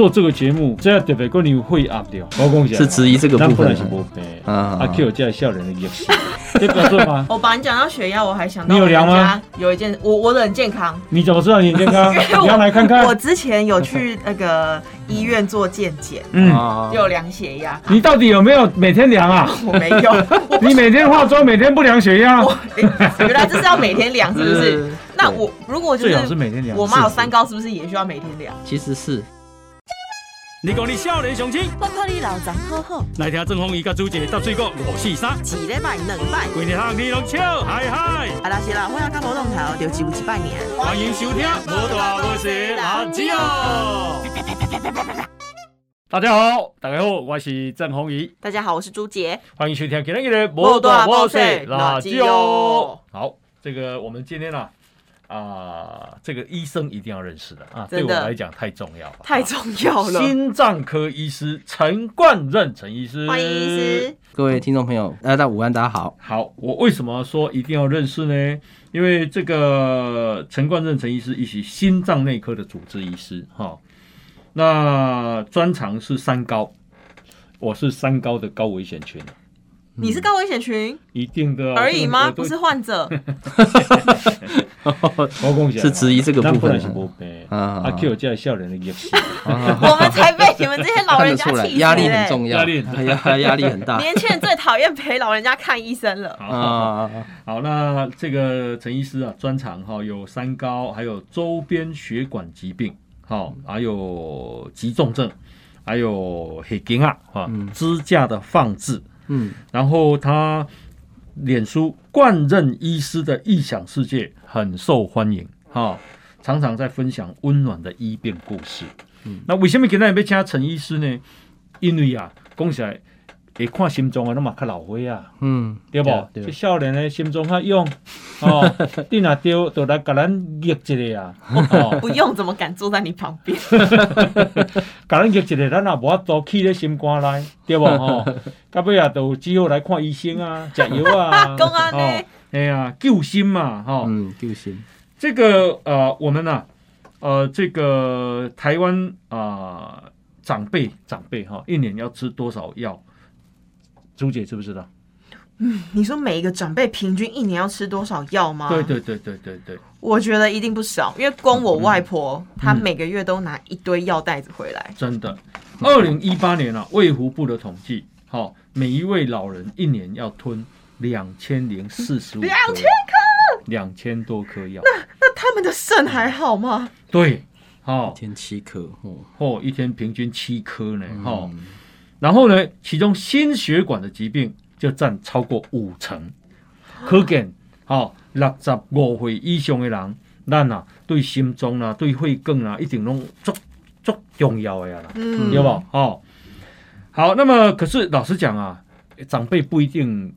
做这个节目，这样特别跟你会压掉，我讲一下，是质疑这个部分咱 本来是。无病，啊啊 Q 这笑人的也是，这表示吗？我把你讲到血压，我还想到你有量吗有一件，我我的很健康，你怎么知道你很健康？你要来看看我。之前有去那个医院做健检，嗯，啊有量血压，你到底有没有每天量啊？我没有，你每天化妆，每天不量血压？原来这是要每天量，是不是是？那我如果就最好是是每天量。我妈有三高，是不是也需要每天量？其实是你讲你少年雄心，我看你老张好好，来听郑丰仪甲朱姐搭水果五四三，一礼拜两拜，规日通你拢笑嗨嗨，啊那是啦，我要看活动头，就只有一百年。欢迎收听《无大无小垃圾哦》。大家好，大家好，我是郑宏仪，大家好，我是朱杰。欢迎收听今天的《无大无小垃垃圾圾哦哦》。好，这个我们今天呢、啊，这个医生一定要认识的啊，对我来讲太重要了，太重要了，心脏科医师陈冠任陈医师，欢迎医师。各位听众朋友，大家午安，大家好。好，我为什么说一定要认识呢？因为这个陈冠任陈医师，一起心脏内科的主治医师哈，那专长是三高，我是三高的高危险群，你是高危险群？一定的啊而已吗？不是患者。我讲一下是质疑这个部分啊。啊 Q 叫笑脸的也是，我们才被你们这些老人家气死、压力很欸。重要，压力很压压力很大。年轻人最讨厌陪老人家看医生了。好啊。好，那这个陈医师啊，专长哈有三高，还有周边血管疾病，好，还有急重症，还有黑筋啊，哈嗯，支架的放置，嗯，然后他脸书冠任医师的异想世界很受欢迎，哈，常常在分享温暖的医病故事。嗯那为什么今天要请陈医师呢？因为啊，恭喜来会看心脏的，那嘛较老火啊。嗯，对不？对这少年的心脏较勇，哦，你若丢就来甲咱逆一个啊，哦，不用，怎么敢坐在你旁边？甲咱逆一个，咱也无法度气咧心肝内，对不？吼，到尾啊，就只好来看医生啊，食药啊，讲安尼哦，哎呀，救心嘛，哈、嗯，救心。这个呃，我们呢、呃，这个台湾啊、长辈长辈哈、一年要吃多少药？朱姐知不知道？嗯你说每一个长辈平均一年要吃多少药吗？对，对对对对对，我觉得一定不少，因为光我外嗯婆，她每个月都拿一堆药袋子回来。真的。二零一八年啊，卫福部的统计，好、每一位老人一年要吞两千零四十五2000颗，两千多颗药。那那他们的肾还好吗？对，好、一天七颗，哦，哦，一天平均七颗呢，哈、嗯然后呢，其中心血管的疾病就占超过五成，可见，好、六十五岁以上的人，咱啊对心脏啊、对血管啊，一定拢足足重要的呀啦。嗯，有无？哦，好，那么可是老实讲啊，长辈不一定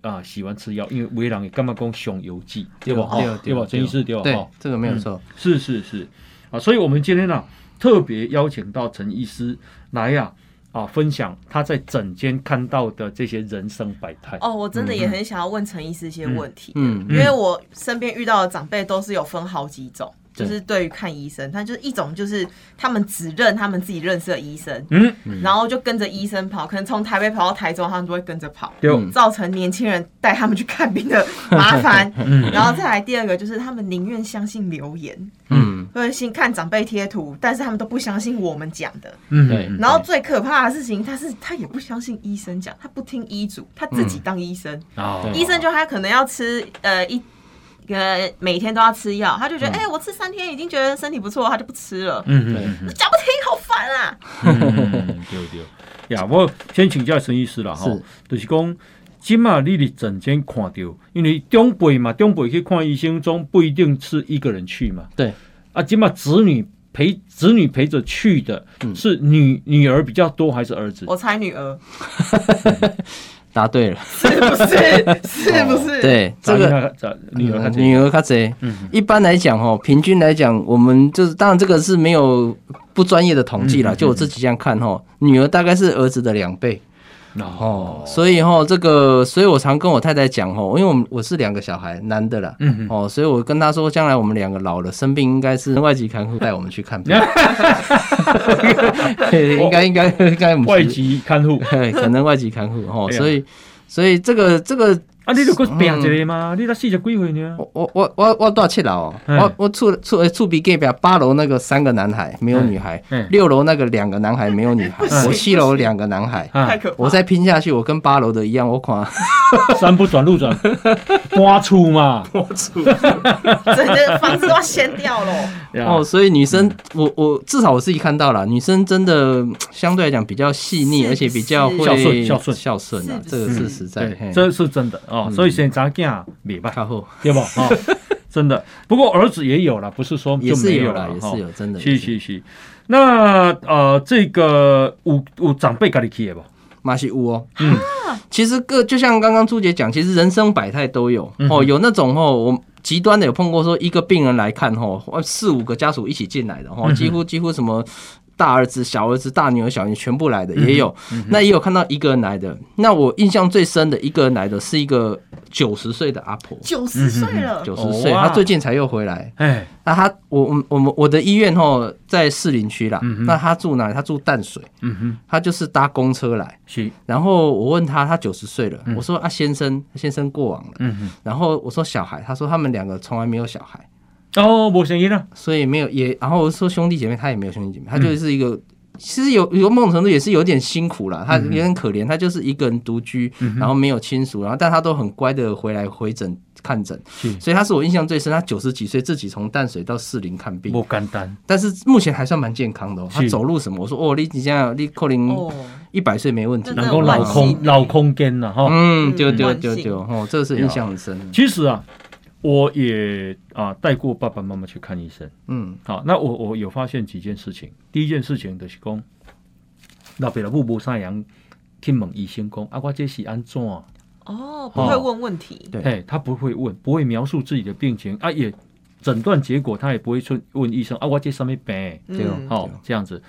啊、喜欢吃药，因为为人也干嘛讲熊油剂，对不？对哦对不？陈医师对吧？对哦，这个没有错。是是是啊，所以我们今天呢、特别邀请到陈医师来呀啊分享他在整间看到的这些人生百态。哦，我真的也很想要问陈医师一些问题，嗯因为我身边遇到的长辈都是有分好几种，对。就是对于看医生，他就是一种就是他们只认他们自己认识的医生，嗯，然后就跟着医生跑，可能从台北跑到台中，他们都会跟着跑。对，嗯造成年轻人带他们去看病的麻烦，嗯。然后再来第二个就是他们宁愿相信留言，嗯，或者信看长辈贴图，但是他们都不相信我们讲的。嗯对然后最可怕的事情，他是他也不相信医生讲，他不听医嘱，他自己当医生。哦医生就他可能要吃呃一呃每天都要吃药，他就觉得哎、我吃三天已经觉得身体不错，他就不吃了。嗯嗯嗯讲不听，好烦啊！嗯，对对。呀，我先请教陈医师啦，吼是，就是讲。今嘛，你伫诊间看到，因为长辈嘛，长辈去看医生，总不一定是一个人去嘛。对。啊，今嘛子女陪子女陪着去的，嗯是女女儿比较多还是儿子？我猜女儿 答对了。是不是？是不是？，对，这个个女儿女儿看谁。嗯一般来讲哦，平均来讲，我们就是当然这个是没有不专业的统计了，就我自己这样看哦，女儿大概是儿子的两倍。哦，所以哈，这个，所以我常跟我太太讲哦，因为我们我是两个小孩，男的啦，嗯嗯。哦，所以我跟她说，将来我们两个老了生病，应该是外籍看护带我们去看病，应该应该应该外籍看护。嘿 可能外籍看护哦，所以所以这个这个啊，你如果病一个嘛，你才四十几岁呢？我我我我我多少七楼我我住住住比隔壁八楼那个三个男孩没有女孩嗯，六楼那个两个男孩没有女孩嗯，我七楼两个男孩。我再拼下去，我跟八楼的一样，我看 山不转路转，搬出嘛。整个房子都要掀掉了。哦，哦，所以女生，我我至少我自己看到了，女生真的嗯相对来讲比较细腻，而且比较会孝顺孝顺。孝顺啊，是这个是。实在。这是真的哦。所以现在囝袂歹，靠 后对不？哦，真的。不过儿子也有了，不是说也就没有有啦，也哈是有，真的。是是是。那呃，这个有有长辈家里去的不？马西屋哦，嗯其实各就像刚刚朱姐讲，其实人生百态都有嗯哦，有那种哦，我极端的有碰过说一个病人来看哦，四五个家属一起进来的哦，几乎几乎什么。大儿子、小儿子、大女儿、小女儿全部来的也有，那也有看到一个人来的。那我印象最深的一个人来的是一个九十岁的阿婆，九十岁了，九十岁，她最近才又回来。哎，那她，我我我们我的医院吼在士林区啦。嗯，那她住哪？里？她住淡水，嗯哼，她就是搭公车来。是，然后我问她，她九十岁了，嗯。我说啊先生，先生过往了。嗯哼。然后我说小孩，她说他们两个从来没有小孩，哦，无声音了。所以没有也。然后说兄弟姐妹，他也没有兄弟姐妹，嗯他就是一个。其实有有某种程度也是有点辛苦啦，他嗯哼也很可怜，他就是一个人独居，嗯然后没有亲属，然后但他都很乖的回来回诊看诊，所以他是我印象最深。他九十几岁自己从淡水到士林看病，不简单。但是目前还算蛮健康的哦。他走路什么，我说哦，你你这样你可能哦，一百岁没问题。能够老空欸老空间了哈。嗯，丢嗯丢万幸丢丢，哦，这个是印象很深。其实啊，我也啊带过爸爸妈妈去看医生。嗯好，那我我有发现几件事情。第一件事情就是讲，老爸老母无啥人去问医生讲啊，我这是安怎？哦，不会问问题，对，他不会问，不会描述自己的病情啊，也诊断结果他也不会去问医生啊，我这什么病？对哦嗯，好、这样子，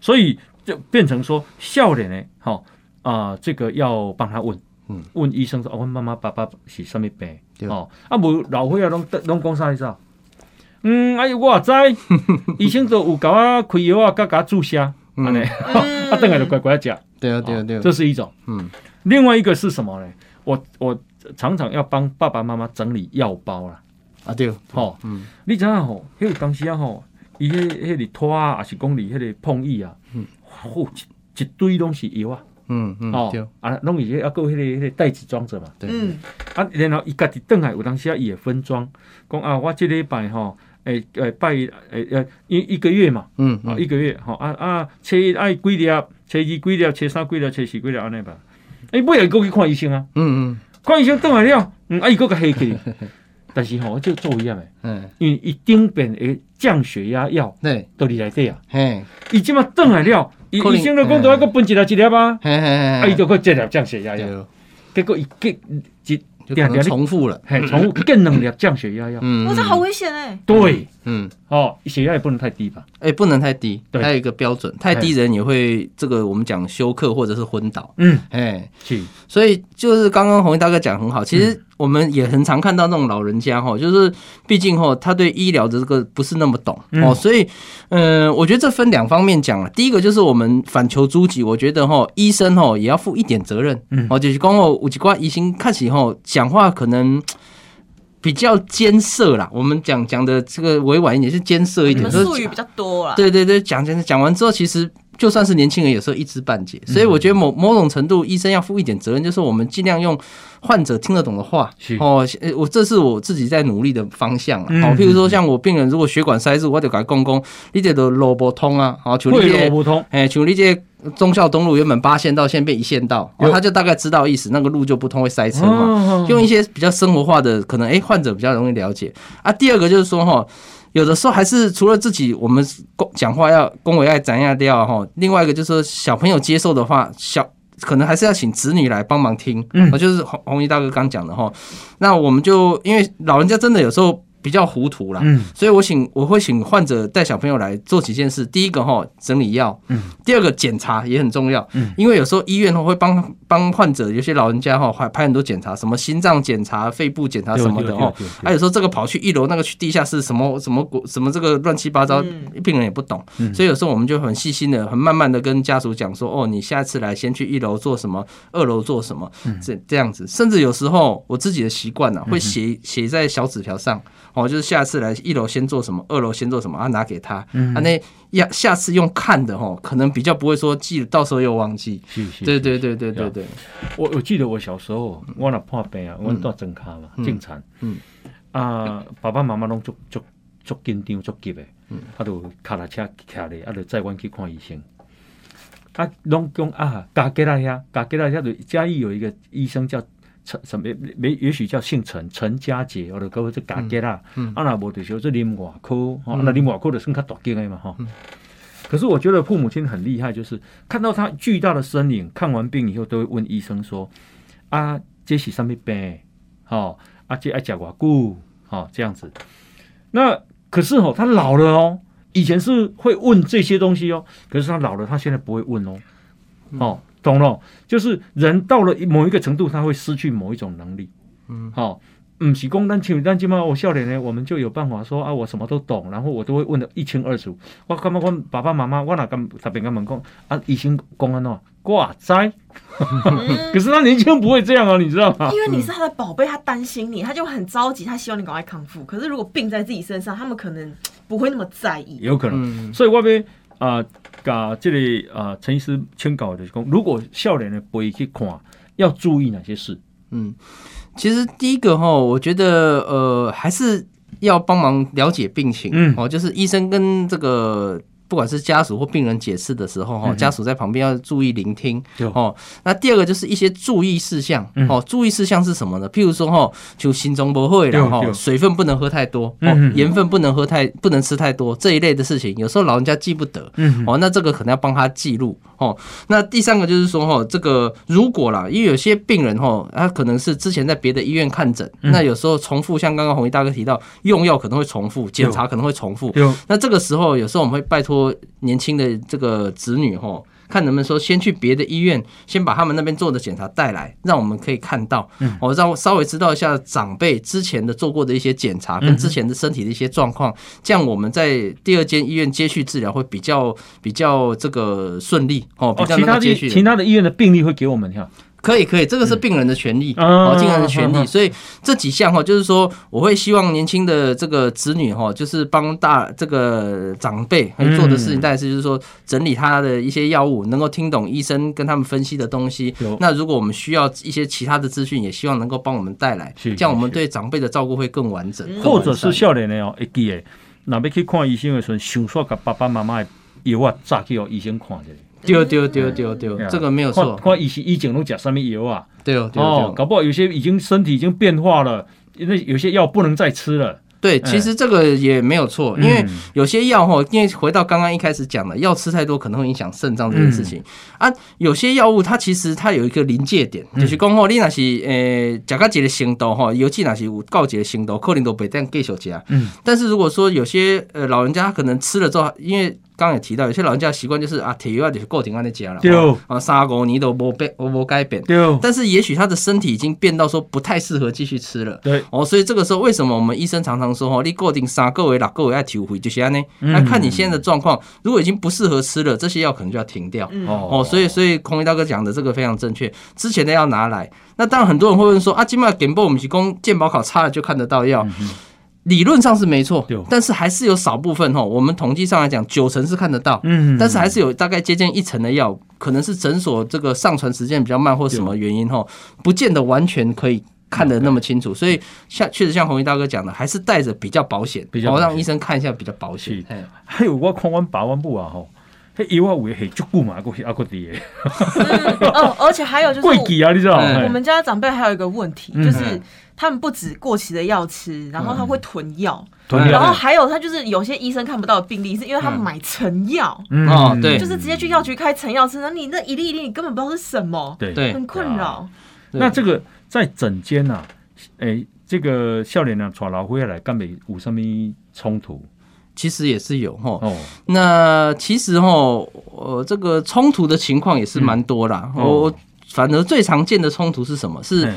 所以就变成说笑脸呢，好、啊、这个要帮他问，嗯，问医生说，哦，我妈妈爸爸是什么病？对。哦，啊，无老岁仔，拢拢讲啥意思啊？嗯，哎呦，我也知，医生都有甲我开药啊，甲甲我注射，安尼、嗯。啊，等下就乖乖食。对啊对啊对啊，这是一种。嗯。另外一个是什么呢？我我常常要帮爸爸妈妈整理药包啦。啊对，吼、嗯。你知影吼，迄个当时啊吼，伊迄迄个拖啊，还是讲你迄个碰椅啊，嗯。嚯、一一堆拢是药啊，嗯嗯哦对，啊，拢伊啊有迄个迄个袋子装着嘛。对，嗯，啊，然后伊家己转来，有当时啊伊会分装，讲啊，我即礼拜吼，诶、诶拜诶诶一一个月嘛，啊、嗯嗯。一个月吼啊啊，初一爱几粒，初二几粒，初三几粒，初四几粒安尼吧。伊尾来过去看医生啊，嗯嗯。看医生转来了，嗯，啊伊搁甲下去，但是吼，就做一样诶，嗯嗯，因为伊顶边诶降血压药对，都伫内底啊，嘿。伊即马转来了，伊医生就讲都要搁分一粒一粒啊，嘿嘿啊嘿，伊就搁一粒降血压药，对，结果伊结一就可能重复了，嘿重复更两粒降血压药，嗯，哇，这好危险哎，对，嗯，哦，血压也不能太低吧，哎，不能太低，对。还有一个标准，太低人也会这个我们讲休克或者是昏倒，嗯，哎，是，所以就是刚刚红衣大哥讲很好，其实我们也很常看到那种老人家哈，就是毕竟哈他对医疗的这个不是那么懂嗯哦，所以嗯，我觉得这分两方面讲了。第一个就是我们反求诸己，我觉得哈医生哈也要负一点责任嗯哦，就是讲哦，有几挂医生看起后讲话可能。比较艰涩啦，我们讲讲的这个委婉一点，是艰涩一点，术语比较多啦，对对对，讲讲讲完之后，其实就算是年轻人，有时候一知半解。所以我觉得某某种程度，医生要负一点责任，就是我们尽量用患者听得懂的话是。哦，呃我这是我自己在努力的方向啊。嗯哦，譬如说像我病人如果血管塞住，我就给他讲讲，你这都萝卜通啊，好，像你会这个路不通，哎，像你这个忠孝东路原本八线道，现在变一线道，他就大概知道意思，那个路就不通，会塞车嘛。哦用一些比较生活化的，可能哎、患者比较容易了解啊。第二个就是说哈，有的时候还是除了自己我们讲讲话要恭维爱斩压掉哈，另外一个就是说小朋友接受的话，小可能还是要请子女来帮忙听，嗯哦就是红红衣大哥刚讲的哈。那我们就因为老人家真的有时候。比较糊涂啦。嗯所以我请我会请患者带小朋友来做几件事。第一个哈，整理药，嗯，第二个检查也很重要，嗯，因为有时候医院会帮帮患者，有些老人家哈还拍很多检查，什么心脏检查、肺部检查什么的哦。还有时候这个跑去一楼，那个去地下室，什么什么什么这个乱七八糟，嗯病人也不懂，嗯所以有时候我们就很细心的、很慢慢的跟家属讲说，哦，你下次来先去一楼做什么，二楼做什么，嗯这这样子。甚至有时候我自己的习惯呢，会写写在小纸条上，哦，就是下次来一楼先做什么，二楼先做什么，啊，拿给他，嗯。啊，那要下次用看的哦，可能比较不会说记，到时候又忘记。是是，对对对对对对，我我记得我小时候，我那破病啊，我到整卡嘛，嗯。进产，嗯。啊，爸爸妈妈拢足足足紧张足急的，嗯。啊，就卡拉车徛咧，啊，就载阮去看医生。啊，拢讲啊，家吉拉遐，家吉拉遐就嘉义有一个医生叫陈什么，没也许叫姓陈，陈家杰，或者讲这家吉拉，嗯啊，那无就是这林外科，吼，嗯那林外科的算较大间的嘛，吼。可是我觉得父母亲很厉害，就是看到他巨大的身影，看完病以后都会问医生说：“啊，这是什么病？哦，啊，这爱讲偌久？哦，这样子。”那可是哦，他老了哦，以前是会问这些东西哦，可是他老了，他现在不会问哦。哦，懂了，就是人到了某一个程度，他会失去某一种能力。嗯，好、唔是讲咱像咱即嘛，我笑脸呢，我们就有办法说啊，我什么都懂，然后我都会问的一清二楚。我感觉我爸爸妈妈，我哪敢特别跟他们讲啊，医生讲安怎，挂灾。可是他年轻人不会这样啊，你知道吗？因为你是他的宝贝，他担心你，他就很着急，他希望你赶快康复。可是如果病在自己身上，他们可能不会那么在意。有可能。嗯所以外边啊，甲这里啊陈医师劝告就是讲，如果少年的背去看，要注意哪些事？嗯，其实第一个哈，我觉得呃还是要帮忙了解病情，嗯哦，就是医生跟这个。不管是家属或病人解释的时候，哈，嗯家属在旁边要注意聆听对，哦。那第二个就是一些注意事项，嗯。哦，注意事项是什么呢？譬如说，哈，就心中不会然后对对。水分不能喝太多，嗯，盐分不能喝太，不能吃太多这一类的事情，有时候老人家记不得，嗯。哦，那这个可能要帮他记录哦。那第三个就是说哈，这个如果啦，因为有些病人哈，他可能是之前在别的医院看诊，嗯那有时候重复，像刚刚红衣大哥提到，用药可能会重复，检查可能会重复。那这个时候，有时候我们会拜托年轻的这个子女哈。看能不能说先去别的医院，先把他们那边做的检查带来，让我们可以看到，嗯我让稍微知道一下长辈之前的做过的一些检查，嗯跟之前的身体的一些状况，这样我们在第二间医院接续治疗会比较比较这个顺利哦，比哦，较其他接续的。其他的医院的病例会给我们看。可以可以，这个是病人的权利嗯哦，病人的权利。所以这几项哈，就是说我会希望年轻的这个子女哈，就是帮大这个长辈会做的事情，嗯但是就是说整理他的一些药物，能够听懂医生跟他们分析的东西。那如果我们需要一些其他的资讯，也希望能够帮我们带来，是这样我们对长辈的照顾会更完整，或者是完善少年的哦，一记的，若要去看医生的时候，想说甲爸爸妈妈的药啊，早去互医生看者。丢丢丢丢丢，这个没有错看，看医生以前拢食什么药啊？对哦对哦，搞不好有些已经身体已经变化了，因为有些药不能再吃了。对，其实这个也没有错，因为嗯有些药哈，因为回到刚刚一开始讲的，药吃太多可能会影响肾脏这件事情、啊。有些药物它其实它有一个临界点，就是讲吼，你若是诶食到一个程度吼，尤其若是有到一个程度，可能都袂当继续食。嗯，但是如果说有些呃老人家可能吃了之后，因为刚刚也提到，有些老人家的习惯就是啊，铁药就是固定安尼食了，啊，三五年都无变，无改变。对但是也许他的身体已经变到说不太适合继续吃了。对，哦，所以这个时候为什么我们医生常常说哦，你固定三个月、六个月要调回，就是安呢？嗯那看你现在的状况，如果已经不适合吃了，这些药可能就要停掉。嗯，哦，所以所以孔一大哥讲的这个非常正确，之前的要拿来。那当然很多人会问说啊，今麦给报我们提供健保考差了就看得到药，理论上是没错，但是还是有少部分哈，我们统计上来讲，九成是看得到。嗯但是还是有大概接近一成的药，可能是诊所这个上传时间比较慢，或什么原因哈，不见得完全可以看得那么清楚。所以像确实像红衣大哥讲的，还是带着比较保险，比较让医生看一下比较保险还有我看完八万步啊吼，迄药啊有诶系足久嘛，还佫还佫伫诶，哦，而且还有就是 贵几啊，你知道？嗯。我们家长辈还有一个问题，嗯。就是他们不止过期的药吃，然后他会囤药，然后还有他就是有些医生看不到的病例，是因为他们买成药，嗯。哦对。就是直接去药局开成药吃，那你那一粒一粒你根本不知道是什么，对。对。很困扰。那这个在整间呐，哎，这个少年人带老伙仔来，敢袂有什么冲突？其实也是有哈。哦，那其实哈，呃，这个冲突的情况也是蛮多啦。嗯我、哦反而最常见的冲突是什么？是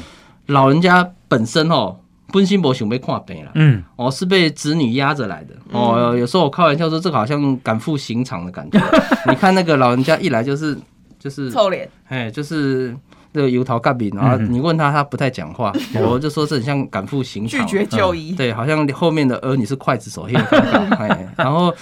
老人家本身哦，奔心博想被看病了。嗯，哦，是被子女压着来的。哦，有时候我开玩笑说，这个好像赶赴刑场的感觉。你看那个老人家一来就是就是，臭脸，哎，就是那个油桃干饼，然后嗯你问他，他不太讲话，我就说这很像赶赴刑场。拒绝就医，对，好像后面的儿女是刽子手，很尴尬。哎，然后，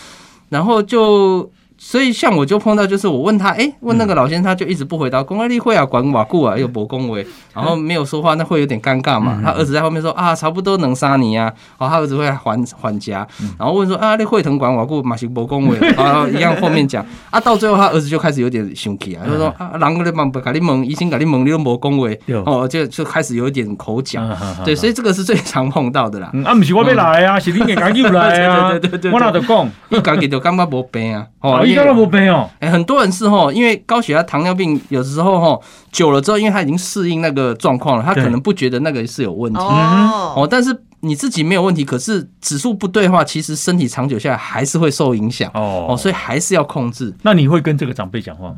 然后就，所以像我就碰到，就是我问他，哎，问那个老先生，他就一直不回答，公安例会啊，管瓦固啊，又博恭维，然后没有说话，那会有点尴尬嘛。他儿子在后面说啊，差不多能杀你啊，然后他儿子会还还家，然后问说啊，那会藤管瓦固马行博恭维，然后一样后面讲。啊，到最后他儿子就开始有点生气啊，就说啊，人个帮不给你蒙，医生给你蒙，你都没恭维，哦，就就开始有一点口角。啊对，所以这个是最常碰到的啦。嗯啊，不是我要来啊，是你硬甲诱来啊，对对对对对我哪得讲？一家己就感觉无病啊，哦，因为伊敢若无病哦，哎、很多人是吼，因为高血压、糖尿病有时候吼久了之后，因为他已经适应那个状况了，他可能不觉得那个是有问题。哦，哦，但是你自己没有问题，可是指数不对的话，其实身体长久下来还是会受影响。哦。哦，所以还是要控制。那你会跟这个长辈讲话吗？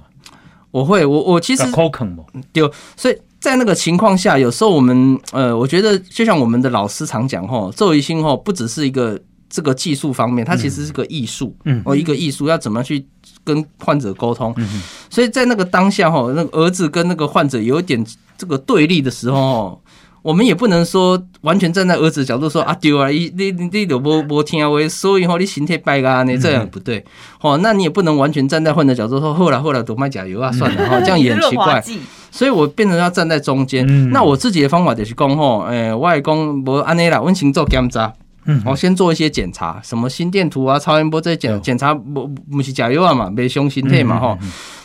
我会，我我其实甲口坑无？丢，所以在那个情况下，有时候我们呃，我觉得就像我们的老师常讲吼，周一星吼不只是一个这个技术方面，它其实是个艺术，嗯哦，一个艺术要怎么去跟患者沟通。嗯所以在那个当下哈，那个儿子跟那个患者有一点这个对立的时候哦。我们也不能说完全站在儿子的角度说啊丢啊，你你你你都无无听话，所以吼你身体败啊，嗯呢这样不对。哦，那你也不能完全站在患者角度说，后来后来都卖假油啊，算了哈，这样也很奇怪。所以我变成要站在中间。嗯那我自己的方法就是讲吼，诶、我会讲无安尼啦，温情做检查。嗯我先做一些检查，什么心电图啊、超音波这些检检查，不不是假药啊嘛，没胸心肺嘛吼。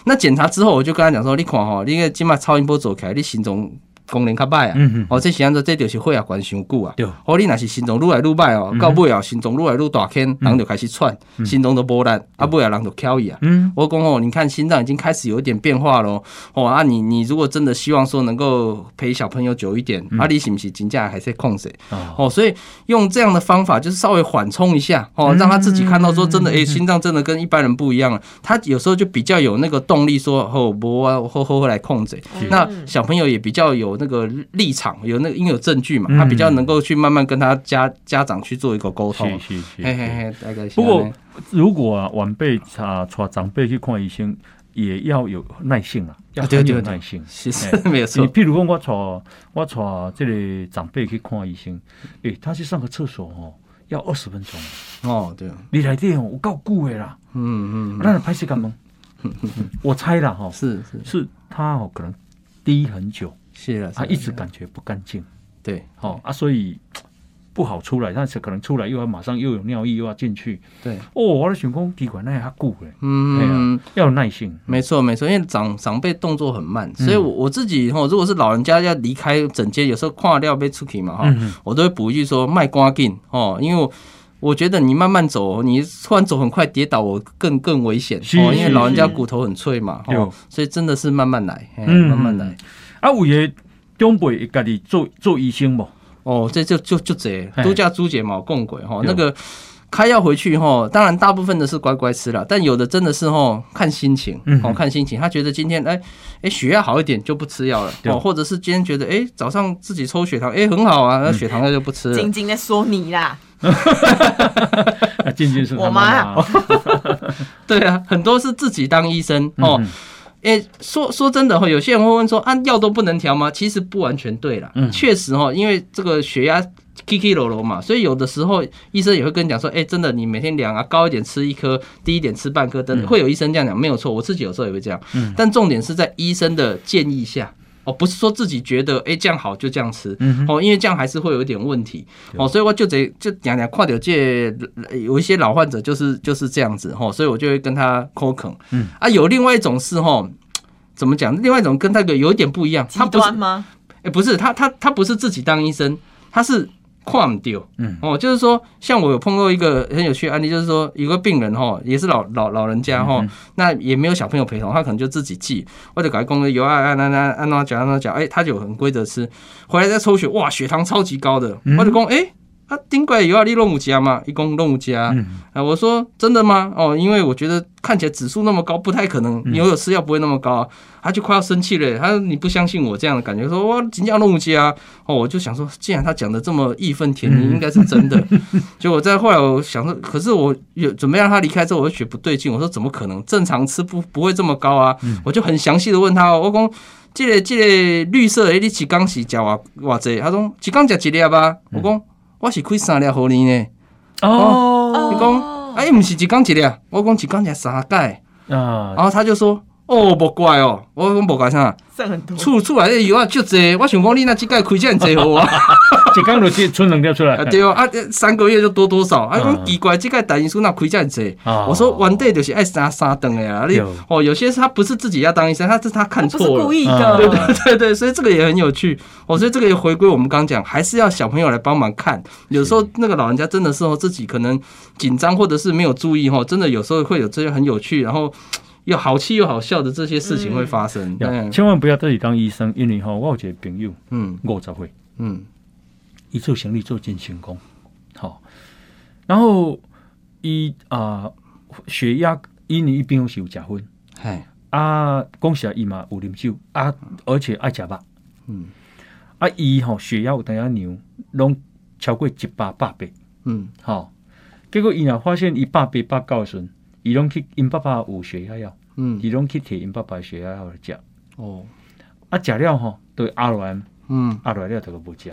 那检查之后，我就跟他讲说，你看吼，你个起码超音波做起来，你心脏功能较歹啊。嗯嗯，哦，这是安怎？这就是血压管伤久啊。对哦，你若是心脏愈来愈歹哦，到尾后心脏愈来愈大坑，人就开始喘，心脏都无力，啊，尾后人就翘伊啊。嗯，我讲哦，你看心脏已经开始有一点变化咯。哦，啊你，你如果真的希望说能够陪小朋友久一点，啊，你是不是真正还是控制？哦，哦，所以用这样的方法，就是稍微缓冲一下，哦，让他自己看到说真的，哎，心脏真的跟一般人不一样了。他有时候就比较有那个动力说，哦，我啊，后后后来控制。那小朋友也比较有那个立场，有那个因为有证据嘛，他比较能够去慢慢跟他家家长去做一个沟通。是是是。嘿嘿嘿，大概是不过如果啊晚辈啊带长辈去看医生，也要有耐性啊，要有耐性。其实哎没有错你。譬如讲，我带我带这个长辈去看医生，诶、他去上个厕所哦，要二十分钟。哦，对，你来电哦，有够久的啦，嗯嗯，那拍谁干嘛？我猜啦哈，是是是他哦，可能低很久，是了，他一直感觉不干净，对。哦啊，所以不好出来，但是可能出来又要马上又有尿意又要进去，对，哦，我的想讲奇怪，那还固嘞，嗯。要有耐心，没错，没错，因为长长辈动作很慢，嗯。所以我我自己吼，如果是老人家要离开整间，有时候跨料被出去嘛哈，嗯我都会补一句说卖瓜劲哦，因为我我觉得你慢慢走，你突然走很快跌倒，我更更危险哦，因为老人家骨头很脆嘛，对哦，所以真的是慢慢来，嗯慢慢来。啊，有的长辈会家己做做医生无？哦，这就就就这都叫朱姐嘛，共鬼哈，那个开药回去哈，当然大部分的是乖乖吃了，但有的真的是哈看心情嗯，哦看心情，他觉得今天哎哎血压好一点就不吃药了，哦，或者是今天觉得哎早上自己抽血糖哎很好啊，那血糖药就不吃了。晶。晶在说你啦，啊，静静是我妈呀妈 对啊，很多是自己当医生哦嗯。诶、说说真的哈，有些人会问说，啊，药都不能调吗？其实不完全对啦，嗯确实哈，因为这个血压 K K 楼楼嘛，所以有的时候医生也会跟你讲说，哎、真的你每天量啊，高一点吃一颗，低一点吃半颗，等等，嗯会有医生这样讲，没有错，我自己有时候也会这样，嗯但重点是在医生的建议下。哦，不是说自己觉得哎、这样好就这样吃，嗯哦，因为这样还是会有一点问题，哦，所以我就得就讲讲跨掉界有一些老患者就是就是这样子，哦，所以我就会跟他抠啃，嗯啊，有另外一种是哦，怎么讲？另外一种跟那个有一点不一样，极他不是端吗？哎、不是他他他不是自己当医生，他是看不掉。嗯哦，就是说，像我有碰过一个很有趣的案例，就是说有个病人哈，也是老老老人家哈，嗯那也没有小朋友陪同，他可能就自己记，或者改工有按按按按按按脚按按脚，哎，他就很规则吃，回来再抽血，哇，血糖超级高的，嗯我就讲，哎。啊，顶怪有啊，你弄有加嘛？一共弄有加。嗯啊，我说真的吗？哦，因为我觉得看起来指数那么高，不太可能。嗯你有吃药不会那么高啊。他就快要生气了，他说你不相信我这样的感觉，说哇真叫弄有加。哦，我就想说，既然他讲的这么义愤填膺，应该是真的。结果在后来我想说，可是我有准备让他离开之后，我就觉得不对劲。我说怎么可能？正常吃不不会这么高啊。我就很详细的问他，我讲。这个这个绿色的，你一缸是食偌偌济？他说一缸食一粒吧。我讲我是开三粒互你呢。哦。你讲，哎，毋是一工一粒，我讲一工食三盖，啊。然后他就说，哦，无怪哦，我我无怪啥，剩很多。厝厝内底药啊足济，我想讲你那即盖开遮尔济好，啊 一缸就只存两粒出来。啊对哦，啊三个月就多多少，啊嗯讲奇怪，即盖大医生那开遮尔济，哦我说原底就是爱三三顿的啊，你哦有些是他不是自己要当医生，他是他看不是错了故。意嗯的，对对对对，所以这个也很有趣。哦，所以这个也回归我们刚刚讲，还是要小朋友来帮忙看。有时候那个老人家真的是哦，自己可能紧张或者是没有注意哦，真的有时候会有这些很有趣，然后又好气又好笑的这些事情会发生。千万不要自己当医生，因为吼，我有一个朋友嗯。五十岁，嗯。伊做生意做真成功，好，然后伊啊、血压，因为伊平常是有食薰，嗨啊，讲实在伊嘛有啉酒啊，而且爱食肉，嗯。啊，伊吼血压有当下牛，拢超过一百八百，嗯。吼，结果伊若发现伊百八百九的时阵，伊拢去因爸爸有血压药，嗯伊拢去摕因爸爸的血压药来食，哦啊，食了吼，对压落来，嗯压落来了就无食。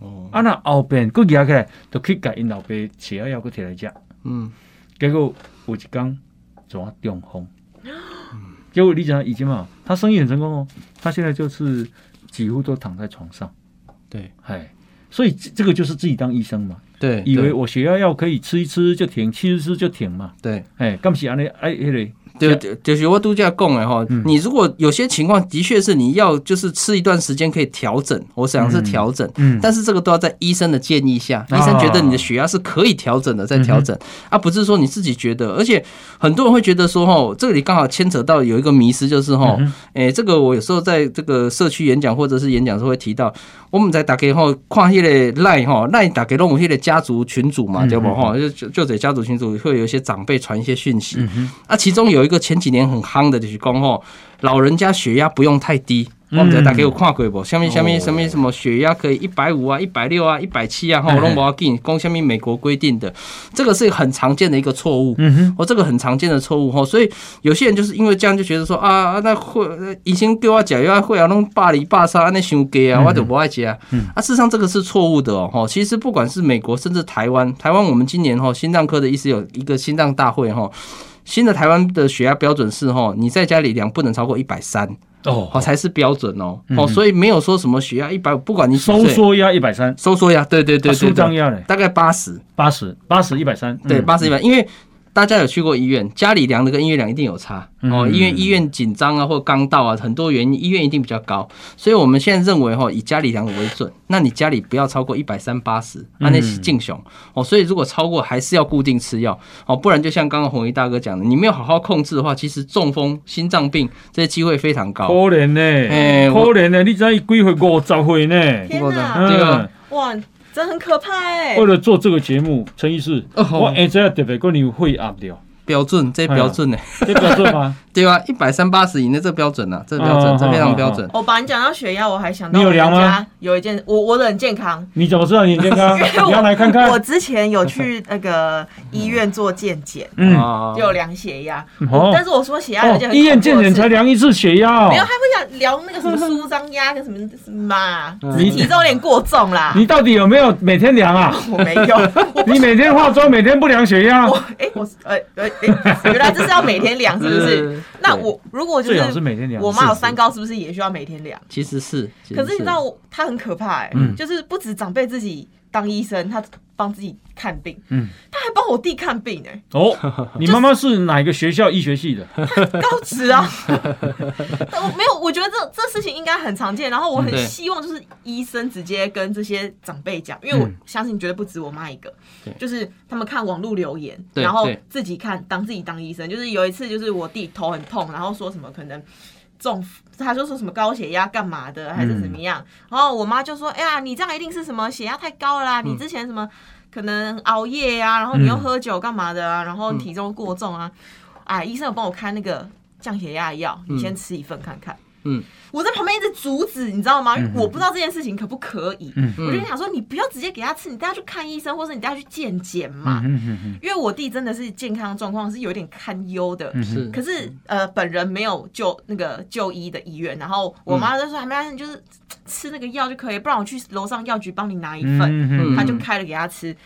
哦啊，那后边佫举起来，就去甲因老爸血压药佫摕来食，嗯结果有一工怎啊中风，结果你讲已经嘛，他生意很成功哦，他现在就是几乎都躺在床上，对哎，所以这这个就是自己当医生嘛，对，以为我血压药可以吃一吃就停，吃一吃就停嘛，对。哎，干是安尼哎，迄个就就就是我度假供的哈，你如果有些情况的确是你要就是吃一段时间可以调整，我想是调整，嗯但是这个都要在医生的建议下，啊。医生觉得你的血压是可以调整的，再调整，啊，不是说你自己觉得，而且很多人会觉得说哈，这里刚好牵扯到有一个迷失，就是哈，哎，这个我有时候在这个社区演讲或者是演讲时候会提到，我们在打给后看迄个赖哈赖打给拢有迄个家族群组嘛，对不哈？就就就在家族群组会有一些长辈传一些讯息，啊，其中有一个前几年很夯的，就是讲吼，老人家血压不用太低。我们在大家有看过不？下面下面下面什么血压可以一百五啊、一百六啊、一百七啊，吼，拢无要紧，讲下面美国规定的，这个是很常见的一个错误。嗯哼，哦，这个很常见的错误吼，所以有些人就是因为这样就觉得说啊，啊那会医生给我食药会啊，弄巴黎巴沙那伤低啊，我就不爱食啊。啊，事实上这个是错误的哦。吼，其实不管是美国甚至台湾，台湾我们今年吼心脏科的医师有一个心脏大会吼。新的台湾的血压标准是哈，你在家里量不能超过一百三，哦。好才是标准哦。哦，所以没有说什么血压一百五，不管你收缩压一百三，收缩压，对对对啊舒张压嘞。大概八十，八十八十一百三，对，嗯八十一百，因为大家有去过医院，家里量的跟医院量一定有差哦。嗯因为医院紧张啊，或刚到啊，很多原因，医院一定比较高，所以我们现在认为哈，以家里量为准。那你家里不要超过一百三八十，那那是敬雄哦。所以如果超过，还是要固定吃药哦，不然就像刚刚红衣大哥讲的，你没有好好控制的话，其实中风、心脏病这些机会非常高可。怜呢，哎可怜呢，你知道伊几岁五十岁呢？我天哪，嗯这个哇，这很可怕哎为！了做这个节目，陈医师，哦我下这特别跟你会压掉，标准，这标准呢？这标准吗？对啊，一百三八十以内这标准啊，这标哦准，这非常标准。我把你讲到血压，我还想到你有量吗我们家有一件，我我的很健康，你怎么知道你很健康？你要来看看我。之前有去那个医院做健检，嗯，啊就有量血压。哦但是我说血压有一件，很哦医院健检才量一次血压没有，哦他。会想量那个什么舒张压跟什么什么嘛，嗯 你体重有点过重啦。你到底有没有每天量啊？我没有，你每天化妆，每天不量血压我，哎、我呃呃哎、原来这是要每天量，是不是是？那我如果就是每天量。我妈有三高，是不是也需要每天量？其实是，可是你知道，她很可怕哎、嗯就是不止长辈自己当医生，他帮自己看病，嗯，他还帮我弟看病哎、哦，你妈妈是哪一个学校医学系的？高职啊，我没有，我觉得这这事情应该很常见，然后我很希望就是医生直接跟这些长辈讲，因为我嗯相信绝对不止我妈一个。对，就是他们看网络留言，然后自己看当自己当医生，就是有一次就是我弟头很痛，然后说什么可能。中，他就说什么高血压干嘛的，还是怎么样？然后我妈就说：“哎呀，你这样一定是什么血压太高了啦，你之前什么可能熬夜呀、然后你又嗯喝酒干嘛的啊，然后体重过重啊。哎，医生有帮我开那个降血压的药，你先吃一份看看。嗯，我在旁边一直阻止，你知道吗？因为我不知道这件事情可不可以。嗯我就想说，你不要直接给他吃，你带他去看医生，或者你带他去健检嘛。嗯嗯嗯因为我弟真的是健康状况是有点堪忧的，可是呃，本人没有就那个就医的意愿，然后我妈就说还没关系，你就是吃那个药就可以，不然我去楼上药局帮你拿一份。他就开了给他吃。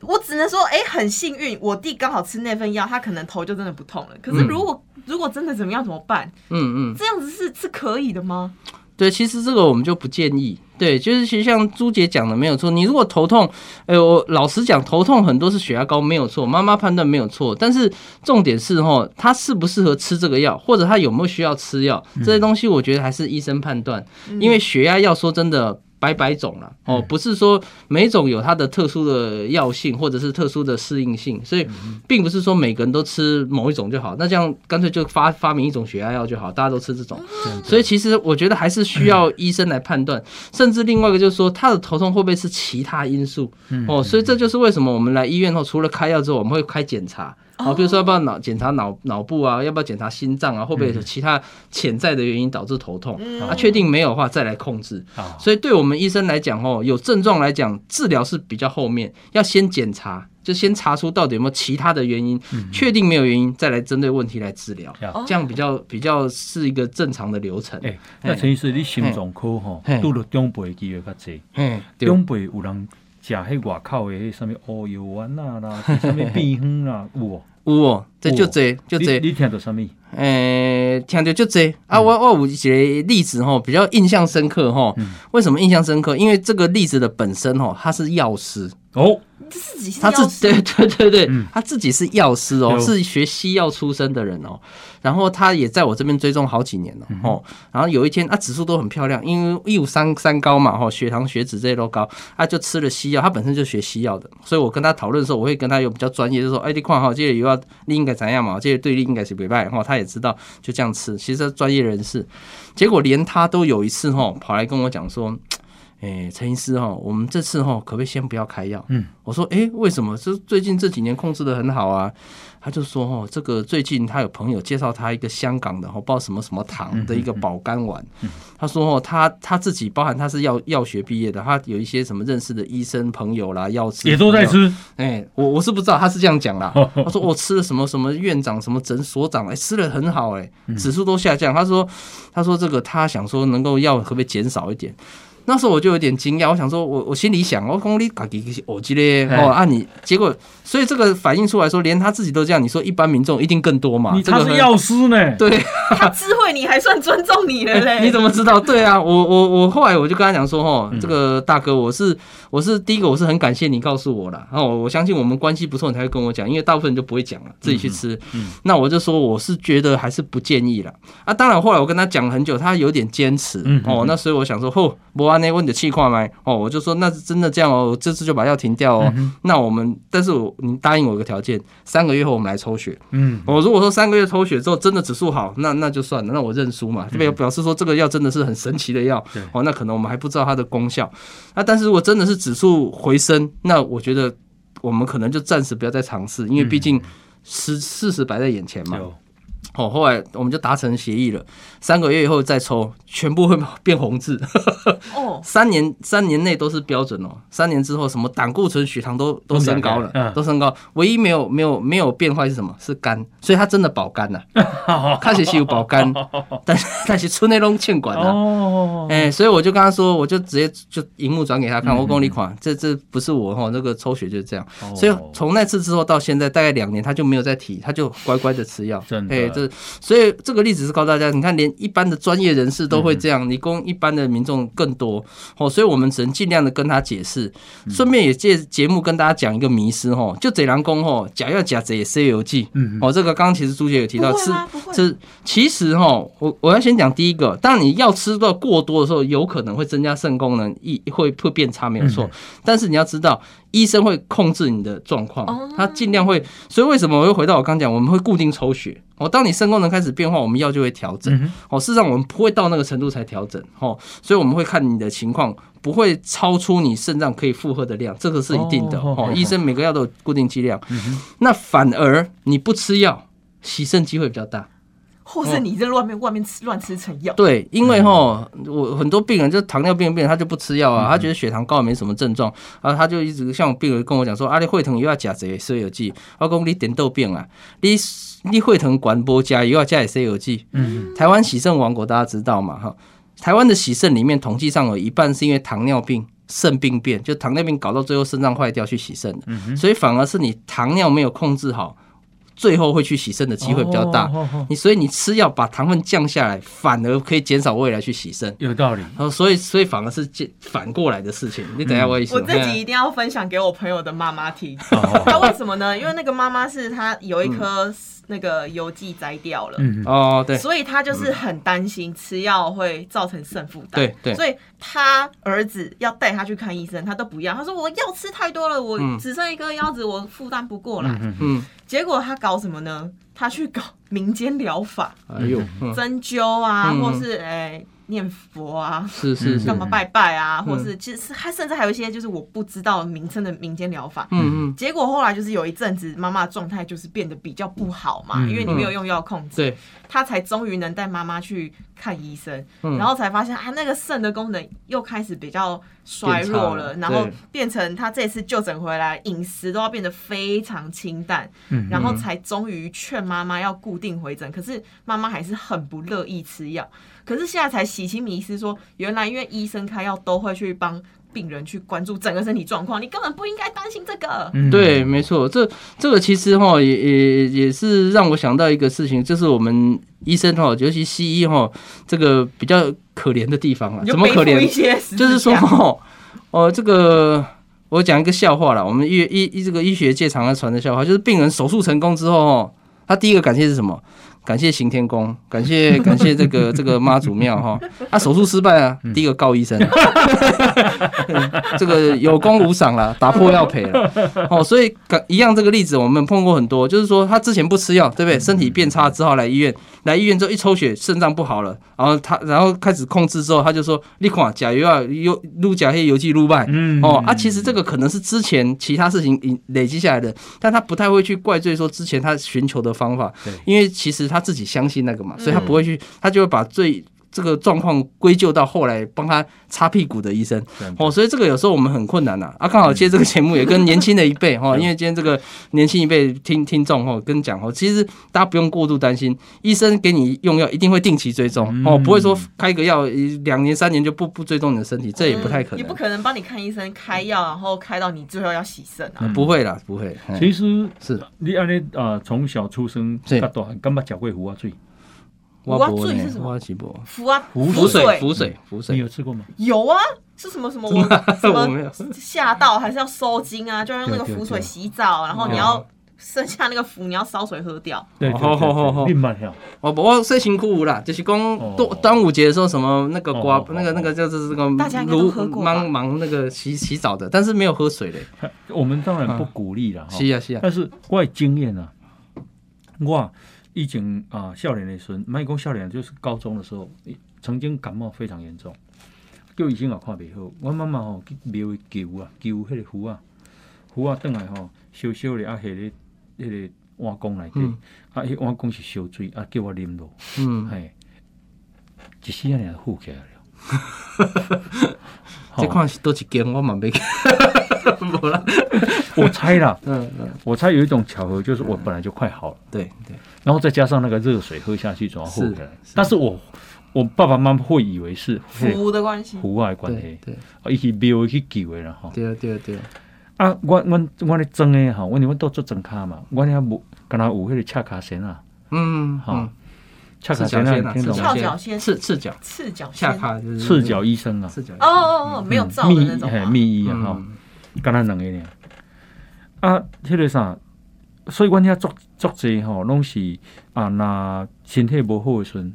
我只能说，哎、很幸运，我弟刚好吃那份药，他可能头就真的不痛了。可是如果、如果真的怎么样怎么办？嗯嗯，这样子是是可以的吗？对，其实这个我们就不建议。对，就是其实像朱姐讲的没有错，你如果头痛，哎、我老实讲，头痛很多是血压高没有错，妈妈判断没有错，但是重点是哈，他适不适合吃这个药，或者他有没有需要吃药，这些东西我觉得还是医生判断，因为血压药说真的。百百种了哦，不是说每种有它的特殊的药性或者是特殊的适应性，所以并不是说每个人都吃某一种就好。那这样干脆就发发明一种血压药就好，大家都吃这种。所以其实我觉得还是需要医生来判断，甚至另外一个就是说他的头痛会不会是其他因素哦，所以这就是为什么我们来医院后，除了开药之后，我们会开检查。好，比如说要不要脑检查脑脑部啊，要不要检查心脏啊，会不会有其他潜在的原因导致头痛？啊，确定没有的话再来控制。啊，所以对我们医生来讲，哦，有症状来讲，治疗是比较后面，要先检查，就先查出到底有没有其他的原因，确定没有原因，再来针对问题来治疗。呀，这样比较比较是一个正常的流程。哎，那陈医师，你心脏科吼嘿，拄着长辈的机会较济，嘿，对，长辈有人食迄外口的迄什么乌药丸啊啦，是什么 避风 啦，有无？有哦，这就这就这，你你听到什么？诶、听到就这啊，我我有一个例子吼，比较印象深刻吼。为什么印象深刻？因为这个例子的本身吼，它是药师，哦，自己他自药师对对对对，嗯他自己是药师哦，有是学西药出身的人哦。然后他也在我这边追踪好几年了、哦。然后有一天啊，指数都很漂亮，因为一五三三高嘛，哈，血糖、血脂这些都高，他就吃了西药，他本身就学西药的，所以我跟他讨论的时候，我会跟他有比较专业，就说，哎，你看哈，这个药你应该怎样嘛，这个对你应该是不败，哈，他也知道就这样吃，其实专业人士，结果连他都有一次哈，跑来跟我讲说。哎，陈医师哈，我们这次哈，可不可以先不要开药？嗯，我说，哎，为什么？这最近这几年控制的很好啊。他就说，哦，这个最近他有朋友介绍他一个香港的，哦，不知道什么什么糖的一个保肝丸。他说，哦，他他自己包含他是药药学毕业的，他有一些什么认识的医生朋友啦，药师也都在。吃，哎，我我是不知道，他是这样讲啦。他说我吃了什么什么院长什么诊所长，哎，吃了很好，哎，指数都下降。他说他说这个他想说能够药可不可以减少一点。那时候我就有点惊讶，我想说我我心里想，我讲你自己是耳机嘞，哦啊你，结果所以这个反映出来说，连他自己都这样，你说一般民众一定更多嘛？你他是药师呢，对，他智慧你还算尊重你了嘞。你怎么知道？对啊，我我我后来我就跟他讲说，哦，嗯这个大哥，我是我是第一个，我是很感谢你告诉我啦。然后我相信我们关系不错，你才会跟我讲，因为大部分人就不会讲了，自己去吃。嗯那我就说我是觉得还是不建议了。啊，当然后来我跟他讲了很久，他有点坚持。哦，那所以我想说，吼，不安呢，问的气话吗？哦，我就说那是真的这样哦，我这次就把药停掉哦。嗯那我们，但是我你答应我一个条件，三个月后我们来抽血。嗯，我如果说三个月抽血之后真的指数好，那那就算了，那我认输嘛，表表示说这个药真的是很神奇的药对，哦，那可能我们还不知道它的功效。那但是如果真的是指数回升，那我觉得我们可能就暂时不要再尝试，因为毕竟事事实摆在眼前嘛。有哦，后来我们就达成协议了，三个月以后再抽，全部会 变红字。哦，三年三年内都是标准哦，三年之后什么胆固醇、血糖都都升高了，嗯都升高。唯一没有没有没有变坏是什么？是肝，所以它真的保肝呐、开始是有保肝，但是但是村内拢欠管啊。哦，哎、所以我就跟他说，我就直接就荧幕转给他看，我讲你款，这这不是我哈，那个抽血就是这样。哦所以从那次之后到现在大概两年，他就没有再提，他就乖乖的吃药。真的哎、这这所以这个例子是告诉大家，你看连一般的专业人士都会这样，你供一般的民众更多哦，所以我们只能尽量的跟他解释，顺便也借节目跟大家讲一个迷思哦，就贼狼公哦，假要假贼 C 游记，嗯哦，这个刚刚其实朱姐有提到吃不会吗？不会。吃，其实哈，我我要先讲第一个，当你要吃到过多的时候，有可能会增加肾功能，一会会变差，没有错。但是你要知道，医生会控制你的状况哦，他尽量会。所以为什么我又回到我刚讲，我们会固定抽血。哦，当你肾功能开始变化，我们药就会调整。嗯哦，事实上我们不会到那个程度才调整。哦，所以我们会看你的情况，不会超出你肾脏可以负荷的量，这个是一定的。哦哦哦哦，医生每个药都有固定剂量。嗯那反而你不吃药，洗肾机会比较大。或是你在外面外面吃乱吃成药，对，因为哈，我很多病人就糖尿病病人，他就不吃药啊，他觉得血糖高也没什么症状，啊，他就一直像病人跟我讲说，啊，你会疼又要加这个西药剂，我讲你点豆病啊，你你血糖管波加又要加西药剂。嗯台湾喜肾王国大家知道嘛哈？台湾的喜肾里面统计上有一半是因为糖尿病。肾病变就糖尿病搞到最后肾脏坏掉去洗肾的，嗯，所以反而是你糖尿没有控制好，最后会去洗肾的机会比较大。哦哦哦你所以你吃药把糖分降下来，反而可以减少未来去洗肾。有道理。然后所以所以反而是减反过来的事情。你等一下我也我自己一定要分享给我朋友的妈妈听。哦她为什么呢？因为那个妈妈是她有一颗那个邮寄摘掉了。嗯哦对所以他就是很担心吃药会造成肾负担，对对所以他儿子要带他去看医生，他都不要。他说我药吃太多了，我嗯只剩一颗腰子，我负担不过来。嗯嗯结果他搞什么呢？他去搞民间疗法，哎呦嗯针灸啊，嗯或是哎、念佛啊，是是是。干嘛拜拜啊，嗯。或是其实还甚至还有一些就是我不知道名称的民间疗法。嗯嗯。结果后来就是有一阵子妈妈的状态就是变得比较不好嘛，嗯因为你没有用药控制，对她才终于能带妈妈去看医生，嗯。然后才发现啊那个肾的功能又开始比较衰弱了，了然后变成她这次就诊回来饮食都要变得非常清淡，嗯。然后才终于劝妈妈要固定回诊，可是妈妈还是很不乐意吃药。可是现在才洗清迷思说，原来因为医生开药都会去帮病人去关注整个身体状况，你根本不应该担心这个。嗯对，没错，这这个其实哈也也也是让我想到一个事情，就是我们医生哈，尤其西医哈，这个比较可怜的地方啊，怎么可怜？就是说哦，哦这个。我讲一个笑话了，我们医医医这个医学界常常传的笑话，就是病人手术成功之后，哦，他第一个感谢是什么？感谢行天宫，感谢 感谢这个这个妈祖庙哈。啊、手术失败啊，第一个告医生，这个有功无赏啦，打破要赔了。哦，所以一样这个例子我们碰过很多，就是说他之前不吃药，对不对？身体变差之后来医院，来医院之后一抽血肾脏不好了，然后他然后开始控制之后，他就说你看甲油啊，有撸甲黑油剂撸败。嗯哦啊，其实这个可能是之前其他事情累累积下来的，但他不太会去怪罪说之前他寻求的方法对，因为其实他自己相信那个嘛，所以他不会去，他就会把最这个状况归咎到后来帮他擦屁股的医生。哦，所以这个有时候我们很困难呐啊，刚好接这个节目也跟年轻的一辈哈，因为今天这个年轻一辈听听众哈跟讲哦，其实大家不用过度担心，医生给你用药一定会定期追踪哦，嗯。不会说开个药两年三年就不不追踪你的身体，这也不太可能。嗯你不，可能帮你看医生开药，然后开到你最后要洗肾啊。不会啦，不会，其实是。你安尼啊，从小出生是。到大汉，敢捌食过胡啊水？我浮水是什么我是无浮啊，浮浮水，水浮水，你。有吃过吗？有啊，是什么什么 我什么吓到还是要收精啊？就要用那个浮水洗澡，然后你要剩下那个浮你要烧水喝掉。对对好好好好对，你慢晓。我我说辛苦有啦，就是讲端端午节的时候，什么那个瓜哦哦哦那个那个就是这个大家应该都炉喝过吧忙忙那个洗洗澡的，但是没有喝水嘞。我们当然不鼓励了哈是，啊是啊，但是我的经验啊，我以前啊少年的时候，卖讲少年就是高中的时候，曾经感冒非常严重，叫医生也看袂好。我妈妈吼去庙里求啊，求迄个符啊，符啊，转来吼，烧烧的啊，下咧迄个碗公内底，嗯啊，迄碗公是烧水啊，叫我啉落，嗯，嘿，一时啊，就浮起来了。这看是多一间，我嘛没去。无啦，我猜啦，嗯嗯，我猜有一种巧合，就是我本来就快好了。对对，然后再加上那个热水喝下去，总要活是起来。但是我我爸爸妈妈会以为是浮的关系，湖外关系，对啊，伊去庙去求的啦吼。对对对，啊，我我我咧装的吼，我因为都做装卡嘛，我遐无敢若有迄个赤卡绳啊，嗯，好嗯，恰卡赤脚仙啊，先啊，听懂吗？赤脚仙赤赤脚。赤脚下。卡就是赤脚医生啊，赤脚哦哦哦，没有照的那种。吗。密医啊，吼，嗯敢若两个尔。啊，迄个啥，所以阮遐足足济吼，拢是啊，若身体无好诶时阵，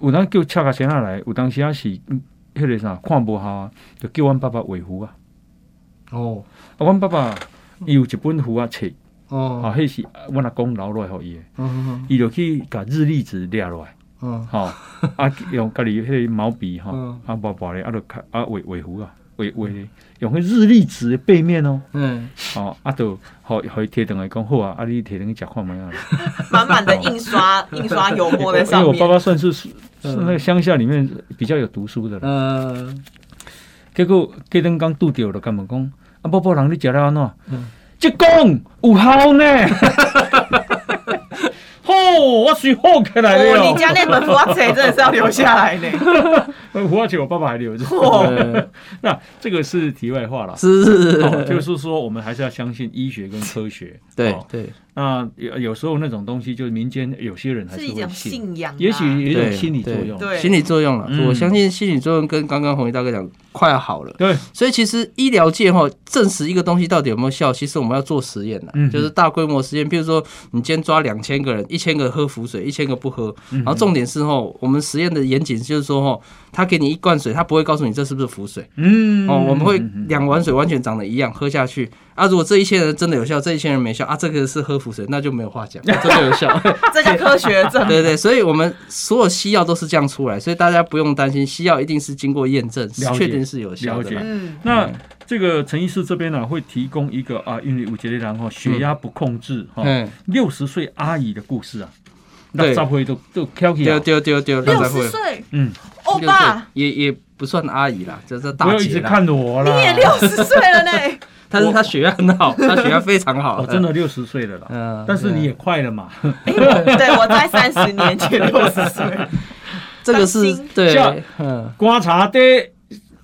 有当叫赤甲先仔来，有当时啊是嗯迄个啥看无效啊，就叫阮爸爸画符啊。哦。啊，阮爸爸伊有一本符啊册，哦。啊，哦，迄是阮阿公留落来互伊诶，嗯伊就去甲日历纸掠落来。嗯。吼、啊，用家己迄个毛笔吼，嗯。啊，薄薄咧，啊，就开啊画画符啊，画画咧，用迄日历纸的背面哦，嗯，哦、啊，就互互伊摕转来讲好啊，啊，你摕转去食看卖啊。满满的印刷印刷油墨在因为上面。我爸爸算是是那个乡下里面比较有读书的人，嗯，结果过灯刚拄着了甲问讲，啊，宝宝人你食了安怎嗯？即讲有效呢。吼、我水好起来了哦，哦。你家那本符册真的是要留下来呢。胡花钱我爸爸还留着。呃 那这个是题外话了。是是是哦，就是说，我们还是要相信医学跟科学。哦对对，那有有时候那种东西，就是民间有些人还是信，信仰啊，也许有一种心理作用。对心理作用了。嗯我相信心理作用跟刚刚红衣大哥讲快要好了。对，所以其实医疗界哈证实一个东西到底有没有效，其实我们要做实验的，嗯就是大规模实验。譬如说，你今天抓两千个人，一千个喝浮水，一千个不喝。嗯然后重点是哦，我们实验的严谨就是说哦，他给你一罐水，他不会告诉你这是不是浮水。嗯哦，我们会两碗水完全长得一样，喝下去啊。如果这一千人真的有效，这一千人没效啊，这个是喝符水，那就没有话讲，真的有效。这叫科学证明。对对，所以我们所有西药都是这样出来，所以大家不用担心，西药一定是经过验证，确定是有效的嗯，那这个陈医师这边呢、会提供一个啊，因为五节的人哈血压不控制哈，嗯，六十岁阿姨的故事啊，对那杂会都都挑起丢啊，丢丢丢，六十岁，嗯，欧巴，也也不算阿姨啦，这是不要一直大姐啦。看着我啦，你也六十岁了呢。但是他血压很好，他血压非常好，我，真的六十岁了啦，嗯，但是你也快了嘛，哎 对我在三十年前六十岁，这个是对，嗯，观察的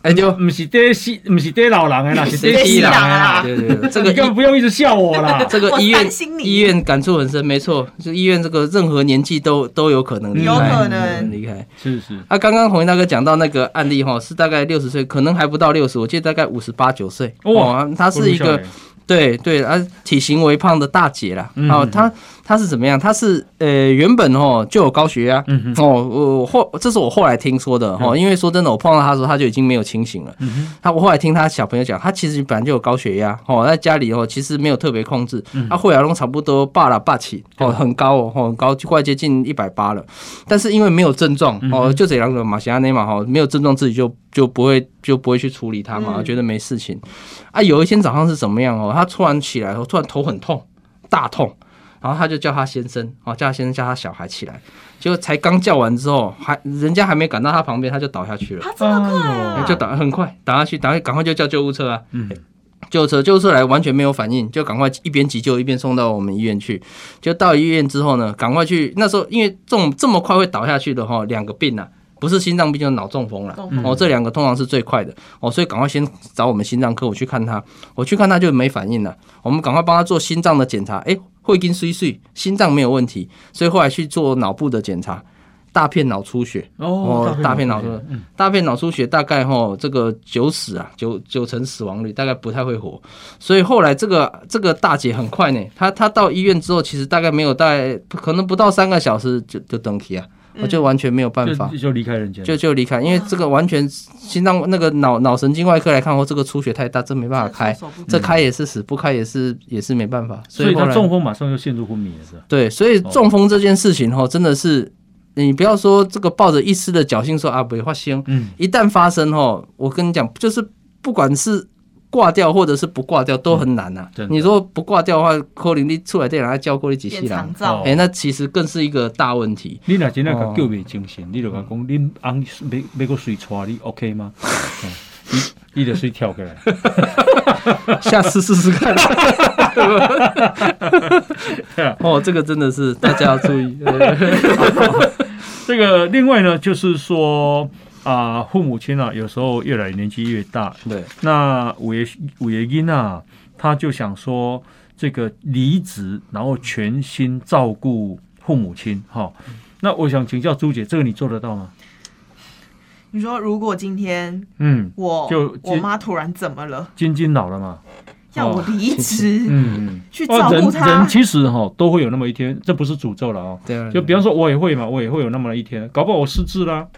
哎就不是得西，不是得老人的啦，是得西人的啊啦。对对对，这你个根本不用一直笑我啦。这个医院医院感触很深，没错，就医院这个任何年纪都都有可能离开，有可能嗯离开。是是，啊，刚刚红衣大哥讲到那个案例哈，是大概六十岁，可能还不到六十，我记得大概五十八九岁。哇哦，她是一个对对啊，体型微胖的大姐啦。嗯哦，她她是怎么样？他是呃原本哦就有高血压。哦，我后这是我后来听说的哦，因为说真的，我碰到他的时候，他就已经没有清醒了。嗯哼，她我后来听他小朋友讲，他其实本来就有高血压哦，在家里哦其实没有特别控制，嗯她血压都差不多霸了霸起哦，很高哦，哦很高，快接近一百八了。但是因为没有症状嗯哦，就这两个马西亚内嘛哈，没有症状自己就就不会就不会去处理它嘛，嗯觉得没事情。啊，有一天早上是怎么样哦？他突然起来后，突然头很痛，大痛。然后他就叫他先生，哦，叫他先生叫他小孩起来，结果才刚叫完之后，还人家还没赶到他旁边，他就倒下去了。他这么快！就倒很快倒下去，打赶快就叫救护车啊！嗯救护车救护车来完全没有反应，就赶快一边急救一边送到我们医院去。就到医院之后呢，赶快去那时候因为这种这么快会倒下去的哈，两个病啊，不是心脏病就是脑中风了。哦，这两个通常是最快的哦，所以赶快先找我们心脏科，我去看他，我去看他就没反应了，我们赶快帮他做心脏的检查，诶，会跟碎碎，心脏没有问题，所以后来去做脑部的检查，大片脑出血。哦大片脑出血嗯大片脑出血大概哈这个九死啊九九成死亡率，大概不太会活，所以后来这个这个大姐很快呢，她她到医院之后，其实大概没有大概可能不到三个小时就就登梯啊，我就完全没有办法。就就离开人间，就就离开，因为这个完全心脏那个脑脑神经外科来看，哦，这个出血太大，这没办法开，这开也是死，不开也是也是没办法，所以他中风马上就陷入昏迷了，是吧？对，所以中风这件事情哈，真的是你不要说这个抱着一丝的侥幸说啊不会发生，嗯，一旦发生哈，我跟你讲，就是不管是挂掉或者是不挂掉都很难呐、真的你说不挂掉的话，可能你出来电人还教过你几细人，变长哦照哎、，那其实更是一个大问题。你若真正哦甲救袂精神，你就甲讲恁翁要要个水带你 OK 吗？哦伊伊就水跳过来，下次试试看。哦，这个真的是大家要注意。这个另外呢，就是说啊、父母亲啊，有时候越来年纪越大，对，那五爷五爷因啊，他就想说这个离职，然后全心照顾父母亲哈。那我想请教朱姐，这个你做得到吗？你说如果今天嗯，我就我妈突然怎么了，晶晶老了嘛，要我离职、嗯嗯，去哦人照顾她人，其实哈都会有那么一天，这不是诅咒了哦。对啊，就比方说，我也会嘛，我也会有那么一天，搞不好我失智啦、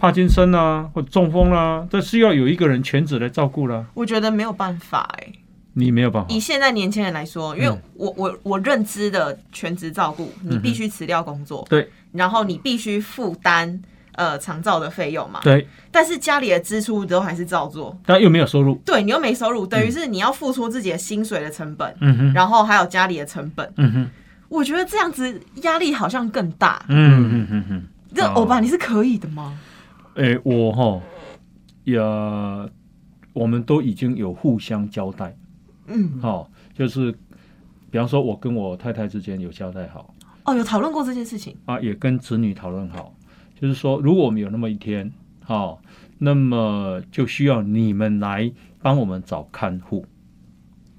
帕金森啦，或者中风啦，这是要有一个人全职来照顾了。我觉得没有办法哎、你没有办法。以，现在年轻人来说，因为嗯。我我我认知的全职照顾，你必须辞掉工作，对。然后你必须负担呃长照的费用嘛，对，但是家里的支出都还是照做，但又没有收入，对你又没收入，等于是你要付出自己的薪水的成本，嗯哼，然后还有家里的成本，嗯哼，我觉得这样子压力好像更大。嗯嗯嗯嗯。这哦。欧巴你是可以的吗？诶、我哈也，我们都已经有互相交代，嗯，好、就是比方说，我跟我太太之间有交代好哦，有讨论过这件事情，啊，也跟子女讨论好，就是说，如果我们有那么一天，好、那么就需要你们来帮我们找看护，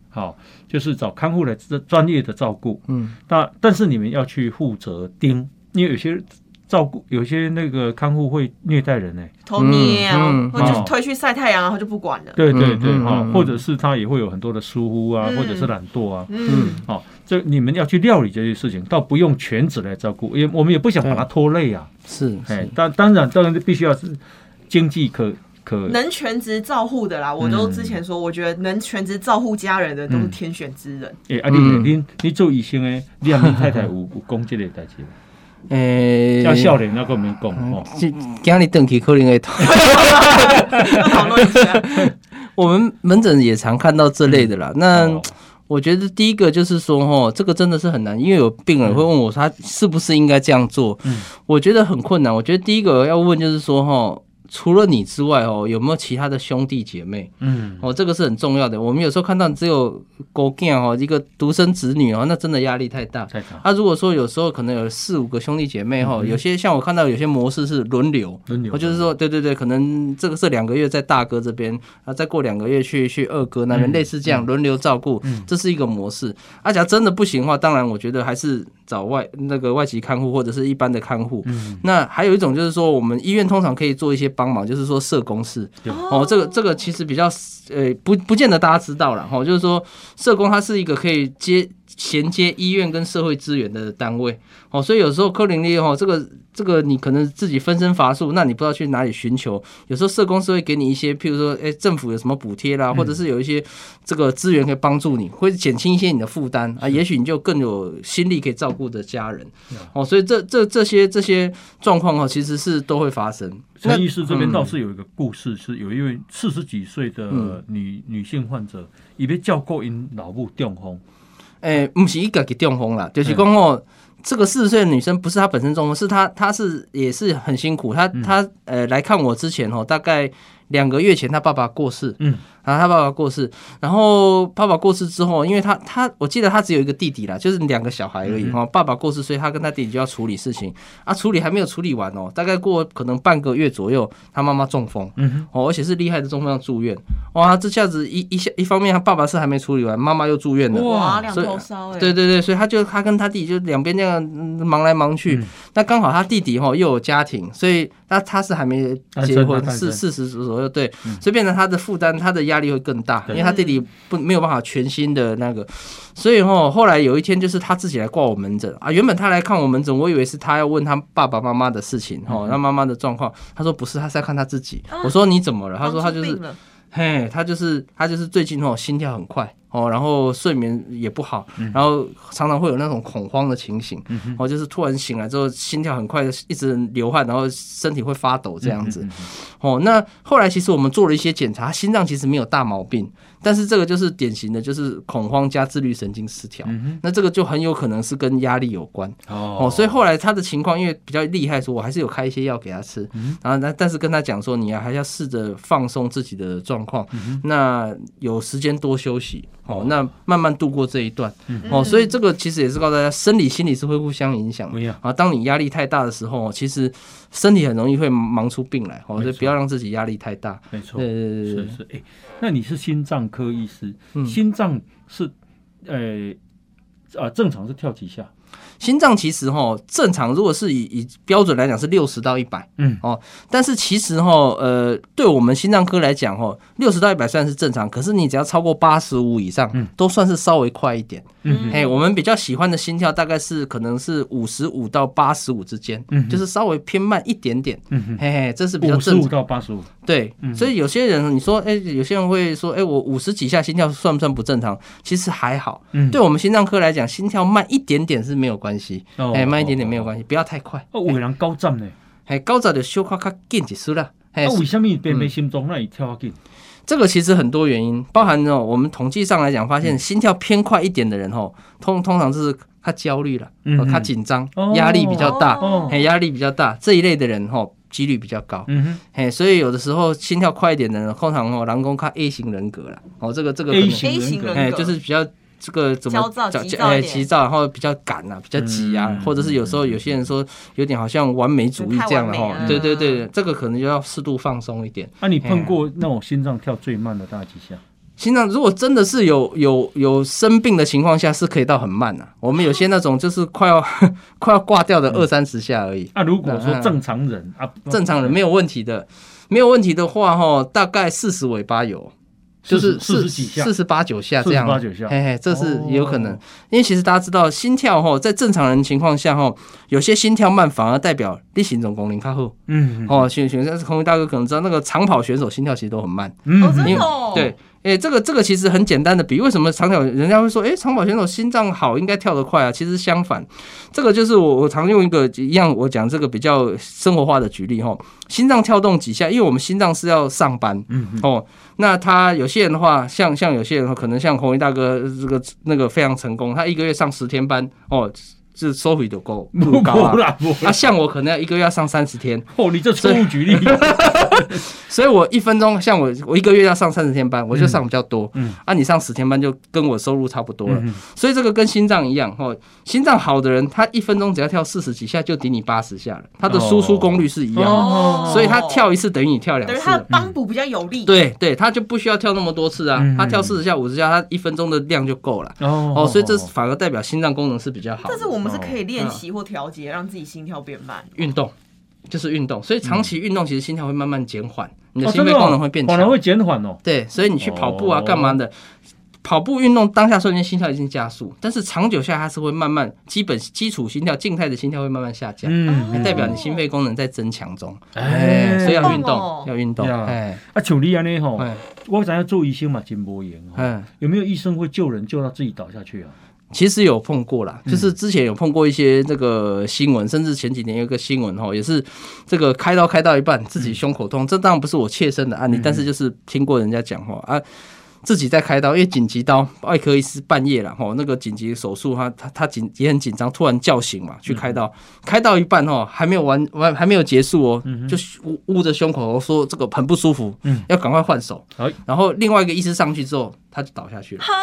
好、就是找看护来专专业的照顾，嗯，那但是你们要去负责盯，因为有些照顾有些那个看护会虐待人呢、头捏啊，嗯或者推去晒太阳，然后就不管了。对对对，哈、或者是他也会有很多的疏忽啊，嗯。或者是懒惰啊，嗯，好、这你们要去料理这些事情，倒不用全职来照顾，也我们也不想把他拖累啊，是哎是，，当当然当然必须要是经济可可，能全职照护的啦，我都之前说，我觉得能全职照护家人的都是天选之人。哎，啊你嗯你你做医生诶，你阿你太太有有讲这个代志吗？诶，要笑脸那个没讲哦，今今日登去可能会讨论一下，我们门诊也常看到这类的啦。那哦我觉得第一个就是说，哦，这个真的是很难，因为有病人会问我，他是不是应该这样做？嗯我觉得很困难。我觉得第一个要问就是说，哈，除了你之外，哦，有没有其他的兄弟姐妹？嗯哦，这个是很重要的。我们有时候看到只有狗囝哦，一个独生子女哦，那真的压力太大。太长啊，如果说有时候可能有四五个兄弟姐妹哈，有些像我看到有些模式是轮流，轮流我就是说，对对对，可能这个是两个月在大哥这边，啊，再过两个月去去二哥那边，嗯类似这样轮流照顾，这是一个模式。啊，假如真的不行的话，当然我觉得还是找外那个外籍看护或者是一般的看护。嗯那还有一种就是说，我们医院通常可以做一些帮忙，就是说社工室。哦，这个这个其实比较呃不不见得大家知道了哈、哦，就是说社工它是一个可以接衔接医院跟社会资源的单位。哦，所以有时候科林利哦，这个这个你可能自己分身乏术，那你不知道去哪里寻求。有时候社工是会给你一些，譬如说，哎，政府有什么补贴啦，或者是有一些这个资源可以帮助你，会减轻一些你的负担啊，也许你就更有心力可以照顾的家人哦，所以这这这些这些状况哦，其实是都会发生。陈医师这边嗯。倒是有一个故事，是有一位四十几岁的嗯。女女性患者，伊被叫过因脑部中风，诶、不是一个给中风啦，就是讲哦，这个四十岁的女生不是她本身中风，是她她是也是很辛苦，她她呃来看我之前哦，大概两个月前她爸爸过世，嗯，然后他爸爸过世，然后爸爸过世之后，因为他他我记得他只有一个弟弟啦，就是两个小孩而已哈、哦，爸爸过世，所以他跟他弟弟就要处理事情。啊，处理还没有处理完哦，大概过可能半个月左右，他妈妈中风，嗯哦，而且是厉害的中风要住院，哇，这下子一一下一方面，他爸爸是还没处理完，妈妈又住院了。哇，两头烧哎，对对对，所以他就他跟他弟弟就两边这样嗯忙来忙去。那刚好他弟弟哈又有家庭，所以那他是还没结婚，四四十左右，对，所以变成他的负担，他的压力会更大，因为他弟弟不没有办法全心的那个，所以哈后来有一天就是他自己来挂我门诊啊，原本他来看我门诊，我以为是他要问他爸爸妈妈的事情哈，他妈妈的状况，他说不是，他是在看他自己。我说你怎么了？他说他就是嘿，他就是他就是最近哦心跳很快哦，然后睡眠也不好，然后常常会有那种恐慌的情形，哦，就是突然醒来之后心跳很快，一直流汗，然后身体会发抖这样子。哦，那后来其实我们做了一些检查，心脏其实没有大毛病，但是这个就是典型的就是恐慌加自律神经失调，那这个就很有可能是跟压力有关。哦。哦，所以后来他的情况因为比较厉害，说我还是有开一些药给他吃，然后但但是跟他讲说，你还要试着放松自己的状况，那有时间多休息，哦，那慢慢度过这一段，哦，所以这个其实也是告诉大家，生理心理是会互相影响的。啊。当你压力太大的时候，其实身体很容易会忙出病来，所以不要让自己压力太大。没错，对对对对是是，哎、那你是心脏科医师，嗯心脏是呃啊正常是跳几下？心脏其实哈正常，如果是以以标准来讲是六十到一百，嗯。哦，但是其实哈呃，对我们心脏科来讲哈，六十到一百算是正常，可是你只要超过八十五以上，嗯。都算是稍微快一点。嗯。嘿，我们比较喜欢的心跳大概是可能是五十五到八十五之间，嗯。就是稍微偏慢一点点。嗯。哼，嘿嘿，这是比较五十五正常。到八十五，对，嗯。所以有些人你说，哎、有些人会说，哎、我五十几下心跳算不算不正常？其实还好。嗯，对我们心脏科来讲，心跳慢一点点是没有关系，哦哎、慢一点点没有关系，不要太快。哦，有的人高站呢，哎，高早的休快较紧一丝啦。哎、啊，为什么心脏那里跳啊紧？这个其实很多原因，包含哦，我们统计上来讲，发嗯。现心跳偏快一点的人哦，通通常是他焦虑了，嗯哦，他紧张哦，压力比较大，哦。哎，压力比较大这一类的人哦，几率比较高。嗯哼。嘿，所以有的时候心跳快一点的人，通常哦，人工看 A 型人格了，哦，这个这个可 A，型 A 型人格。哎，就是比较这个怎么焦躁叫急躁一点哎急躁，然后比较赶啊，比较急啊，嗯或者是有时候有些人说有点好像完美主义这样的哈太完美，了对对对，这个可能就要适度放松一点。那，你碰过那种心脏跳最慢的大几下？心脏如果真的是有有有生病的情况下，是可以到很慢啊。我们有些那种就是快要 快要挂掉的二三十下而已。啊，如果说嗯正常人啊，正常人没有问题的，没有问题的话，哈，大概四十尾巴有，就是四十几下四十八九下这样，四十八九下嘿嘿，这是有可能哦。因为其实大家知道，心跳哈，在正常人情况下哈，有些心跳慢反而代表你心总功龄较好。嗯哦，选选但是空运大哥可能知道，那个长跑选手心跳其实都很慢。嗯因为的哦，对，诶、这个这个其实很简单的比，为什么长跑人家会说，哎、长跑选手心脏好，应该跳得快啊？其实相反，这个就是我我常用一个一样，我讲这个比较生活化的举例哈，心脏跳动几下，因为我们心脏是要上班嗯嗯哦，那他有些人的话，像像有些人可能像红衣大哥这个那个非常成功，他一个月上十天班哦，这收费都够不高啊。啦，不啊，像我可能要一个月要上三十天，哦，你这错误举例，所以我一分钟，像我我一个月要上三十天班，我就上比较多。嗯啊，你上十天班就跟我收入差不多了。嗯所以这个跟心脏一样哦，心脏好的人，他一分钟只要跳四十几下就顶你八十下了，他的输出功率是一样的，哦所以他跳一次等于你跳两等于他的。帮补比较有力。对对，他就不需要跳那么多次啊嗯，他跳四十下、五十下，他一分钟的量就够了。哦哦，所以这反而代表心脏功能是比较好。但是我们是可以练嗯习或调节，让自己心跳变慢。运动，就是运动，所以长期运动其实心跳会慢慢减缓，你的哦心肺功能会变强。反而会减缓哦。对，所以你去跑步啊，哦干嘛的？跑步运动当下瞬间心跳已经加速，但是长久下来它是会慢慢基本基础心跳静态的心跳会慢慢下降，代表你心肺功能在增强中。哎所以要运动，要运动。呀哎啊，像你安尼吼，哎我想要做医生嘛真无闲哦。哎，有没有医生会救人救到自己倒下去啊？其实有碰过啦，嗯。就是之前有碰过一些这个新闻，甚至前几年有一个新闻哈，也是这个开刀开到一半自己胸口痛，这当然不是我切身的案例，嗯。但是就是听过人家讲话啊。自己在开刀，因为紧急刀，外科医师半夜了吼，那个紧急手术，他他他紧也很紧张，突然叫醒嘛，去开刀，开到一半哦，还没有完完还没有结束哦，嗯。就捂捂着胸口说这个很不舒服，嗯。要赶快换手。哎。然后另外一个医师上去之后，他就倒下去了。哈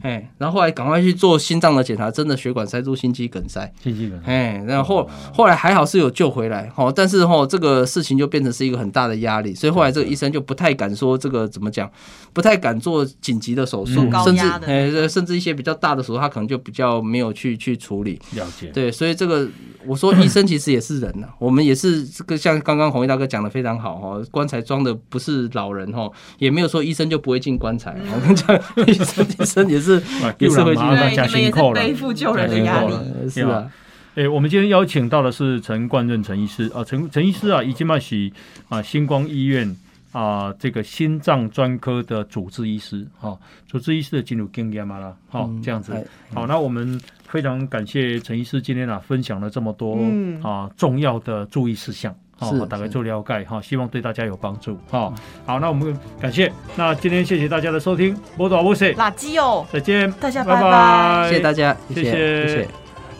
哎，然后后来赶快去做心脏的检查，真的血管塞住、心肌梗塞。心肌梗塞。哎，然后后来还好是有救回来，哦，但是哦，这个事情就变成是一个很大的压力，所以后来这个医生就不太敢说这个怎么讲，不太敢做紧急的手术嗯，甚至哎，甚至一些比较大的手术，他可能就比较没有去 去处理。了解。对，所以这个我说医生其实也是人呐、我们也是这个像刚刚红衣大哥讲的非常好哦，棺材装的不是老人哦，也没有说医生就不会进棺材。我跟你讲，医生医生也是啊也是会救人嘛对，加你们也是辛苦了背负救人的压力是啊，诶、我们今天邀请到的是陈冠任陈医师啊，陈陈医师啊，已经嘛是啊星光医院啊这个心脏专科的主治医师哈、主治医师的进入经验嘛啦，好、嗯这样子哎。好，那我们非常感谢陈医师今天啊分享了这么多、嗯啊重要的注意事项。好是大概是做了解哈，希望对大家有帮助哈。好，那我们感谢，那今天谢谢大家的收听，波多波塞，垃圾哦。再见，大家拜拜拜谢谢大家，谢谢谢谢谢。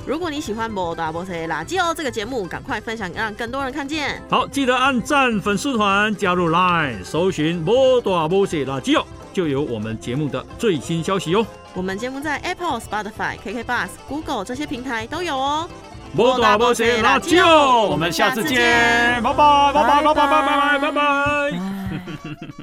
如果你喜欢《摩大波塞垃圾哦》这个节目，赶快分享，让更多人看见。好，记得按赞粉丝团，加入 Line，搜寻“摩大摩西垃圾哦”，就有我们节目的最新消息哦。我们节目在 Apple、Spotify、KK Bus、Google 这些平台都有哦。摩爪摩西拉救，我们下次见，拜拜，拜拜，拜拜，拜拜，拜拜。